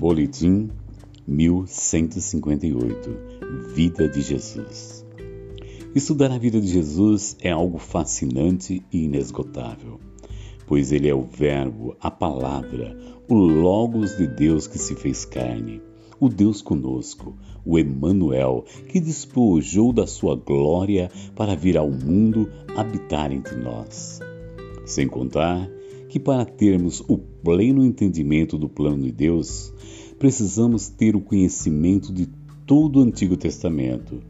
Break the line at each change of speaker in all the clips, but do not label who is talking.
Boletim 1158 Vida de Jesus Estudar a vida de Jesus é algo fascinante e inesgotável, pois ele é o Verbo, a Palavra, o Logos de Deus que se fez carne, o Deus conosco, o Emanuel, que despojou da sua glória para vir ao mundo habitar entre nós. Sem contar que para termos o pleno entendimento do plano de Deus, precisamos ter o conhecimento de todo o Antigo Testamento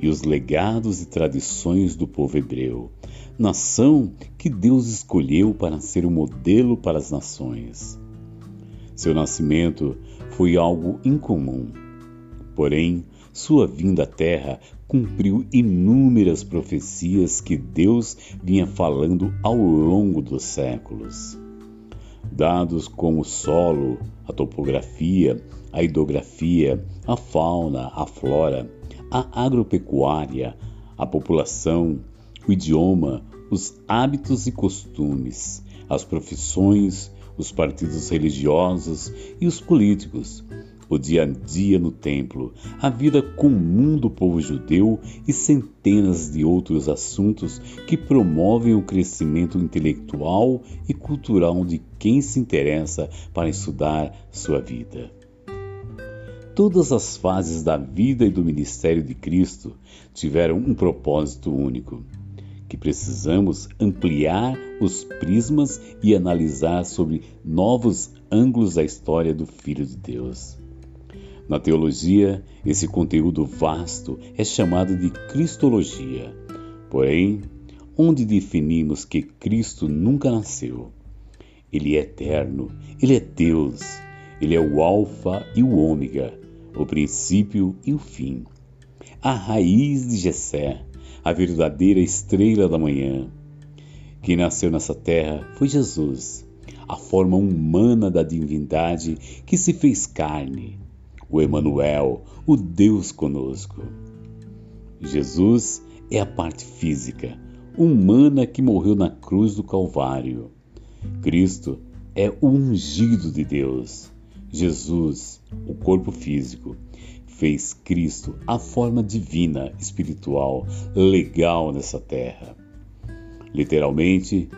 e os legados e tradições do povo hebreu, nação que Deus escolheu para ser o um modelo para as nações. Seu nascimento foi algo incomum, porém, sua vinda à Terra cumpriu inúmeras profecias que Deus vinha falando ao longo dos séculos. Dados como o solo, a topografia, a hidrografia, a fauna, a flora, a agropecuária, a população, o idioma, os hábitos e costumes, as profissões, os partidos religiosos e os políticos, o dia a dia no templo, a vida comum do povo judeu e centenas de outros assuntos que promovem o crescimento intelectual e cultural de quem se interessa para estudar sua vida. Todas as fases da vida e do ministério de Cristo tiveram um propósito único que precisamos ampliar os prismas e analisar sobre novos ângulos da história do Filho de Deus. Na teologia, esse conteúdo vasto é chamado de Cristologia. Porém, onde definimos que Cristo nunca nasceu? Ele é eterno, ele é Deus, ele é o Alfa e o Ômega, o princípio e o fim, a raiz de Jessé, a verdadeira estrela da manhã. Quem nasceu nessa terra foi Jesus, a forma humana da divindade que se fez carne, o Emanuel, o Deus conosco. Jesus é a parte física, humana que morreu na cruz do Calvário. Cristo é o ungido de Deus. Jesus, o corpo físico, fez Cristo a forma divina, espiritual, legal nessa terra. Literalmente,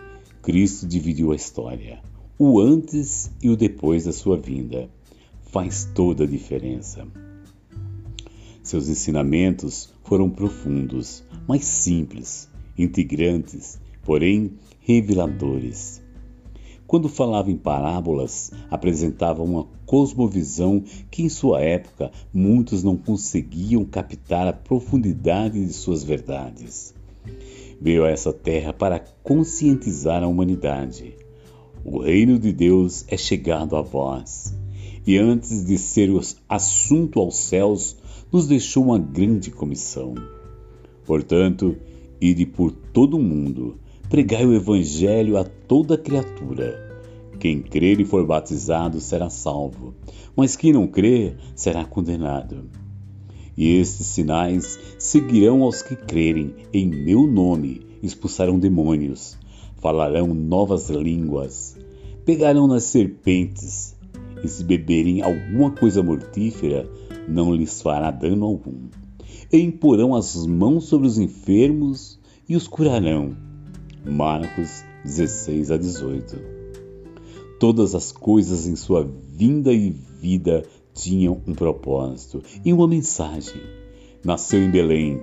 Cristo dividiu a história, o antes e o depois da sua vinda faz toda a diferença. Seus ensinamentos foram profundos, mas simples, integrantes, porém reveladores. Quando falava em parábolas, apresentava uma cosmovisão que em sua época muitos não conseguiam captar a profundidade de suas verdades. Veio a essa terra para conscientizar a humanidade. O reino de Deus é chegado a vós e antes de ser o assunto aos céus, nos deixou uma grande comissão. Portanto, ide por todo o mundo, pregai o Evangelho a toda criatura. Quem crer e for batizado será salvo, mas quem não crer será condenado. E estes sinais seguirão aos que crerem em meu nome, expulsarão demônios, falarão novas línguas, pegarão nas serpentes, e se beberem alguma coisa mortífera, não lhes fará dano algum. E imporão as mãos sobre os enfermos e os curarão. Marcos 16 a 18. Todas as coisas em sua vinda e vida tinham um propósito e uma mensagem. Nasceu em Belém,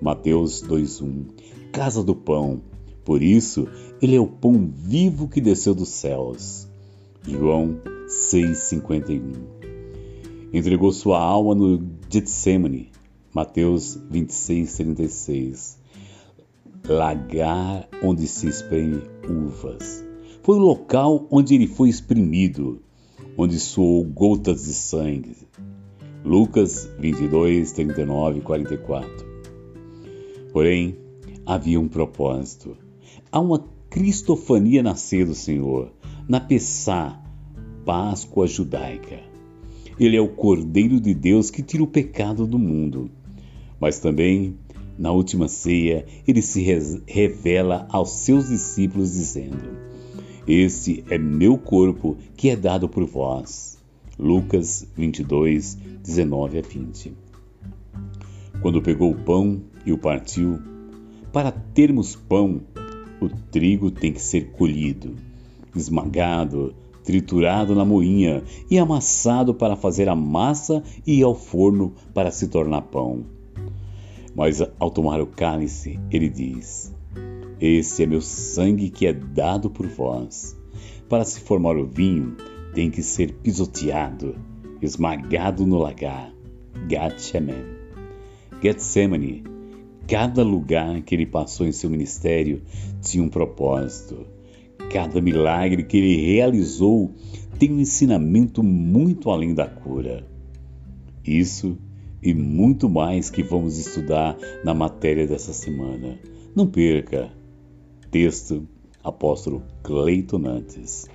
Mateus 2:1, casa do pão. Por isso, ele é o pão vivo que desceu dos céus. João 6,51. Entregou sua alma no Getsemane, Mateus 26, 36. Lagar onde se espreme uvas. Foi o local onde ele foi exprimido, onde soou gotas de sangue. Lucas 22, 39 e 44. Porém, havia um propósito. Há uma cristofania nascer do Senhor, na Pessá, Páscoa judaica. Ele é o Cordeiro de Deus que tira o pecado do mundo. Mas também, na última ceia, ele se revela aos seus discípulos, dizendo: Este é meu corpo que é dado por vós. Lucas 22, 19 a 20. Quando pegou o pão e o partiu, para termos pão, o trigo tem que ser colhido, esmagado, triturado na moinha e amassado para fazer a massa e ao forno para se tornar pão. Mas ao tomar o cálice, ele diz: Este é meu sangue que é dado por vós. Para se formar o vinho, tem que ser pisoteado, esmagado no lagar. Gatchemen. Getsemane. Cada lugar que ele passou em seu ministério tinha um propósito. Cada milagre que ele realizou tem um ensinamento muito além da cura. Isso e muito mais que vamos estudar na matéria dessa semana. Não perca! Texto Apóstolo Cleiton Nantes.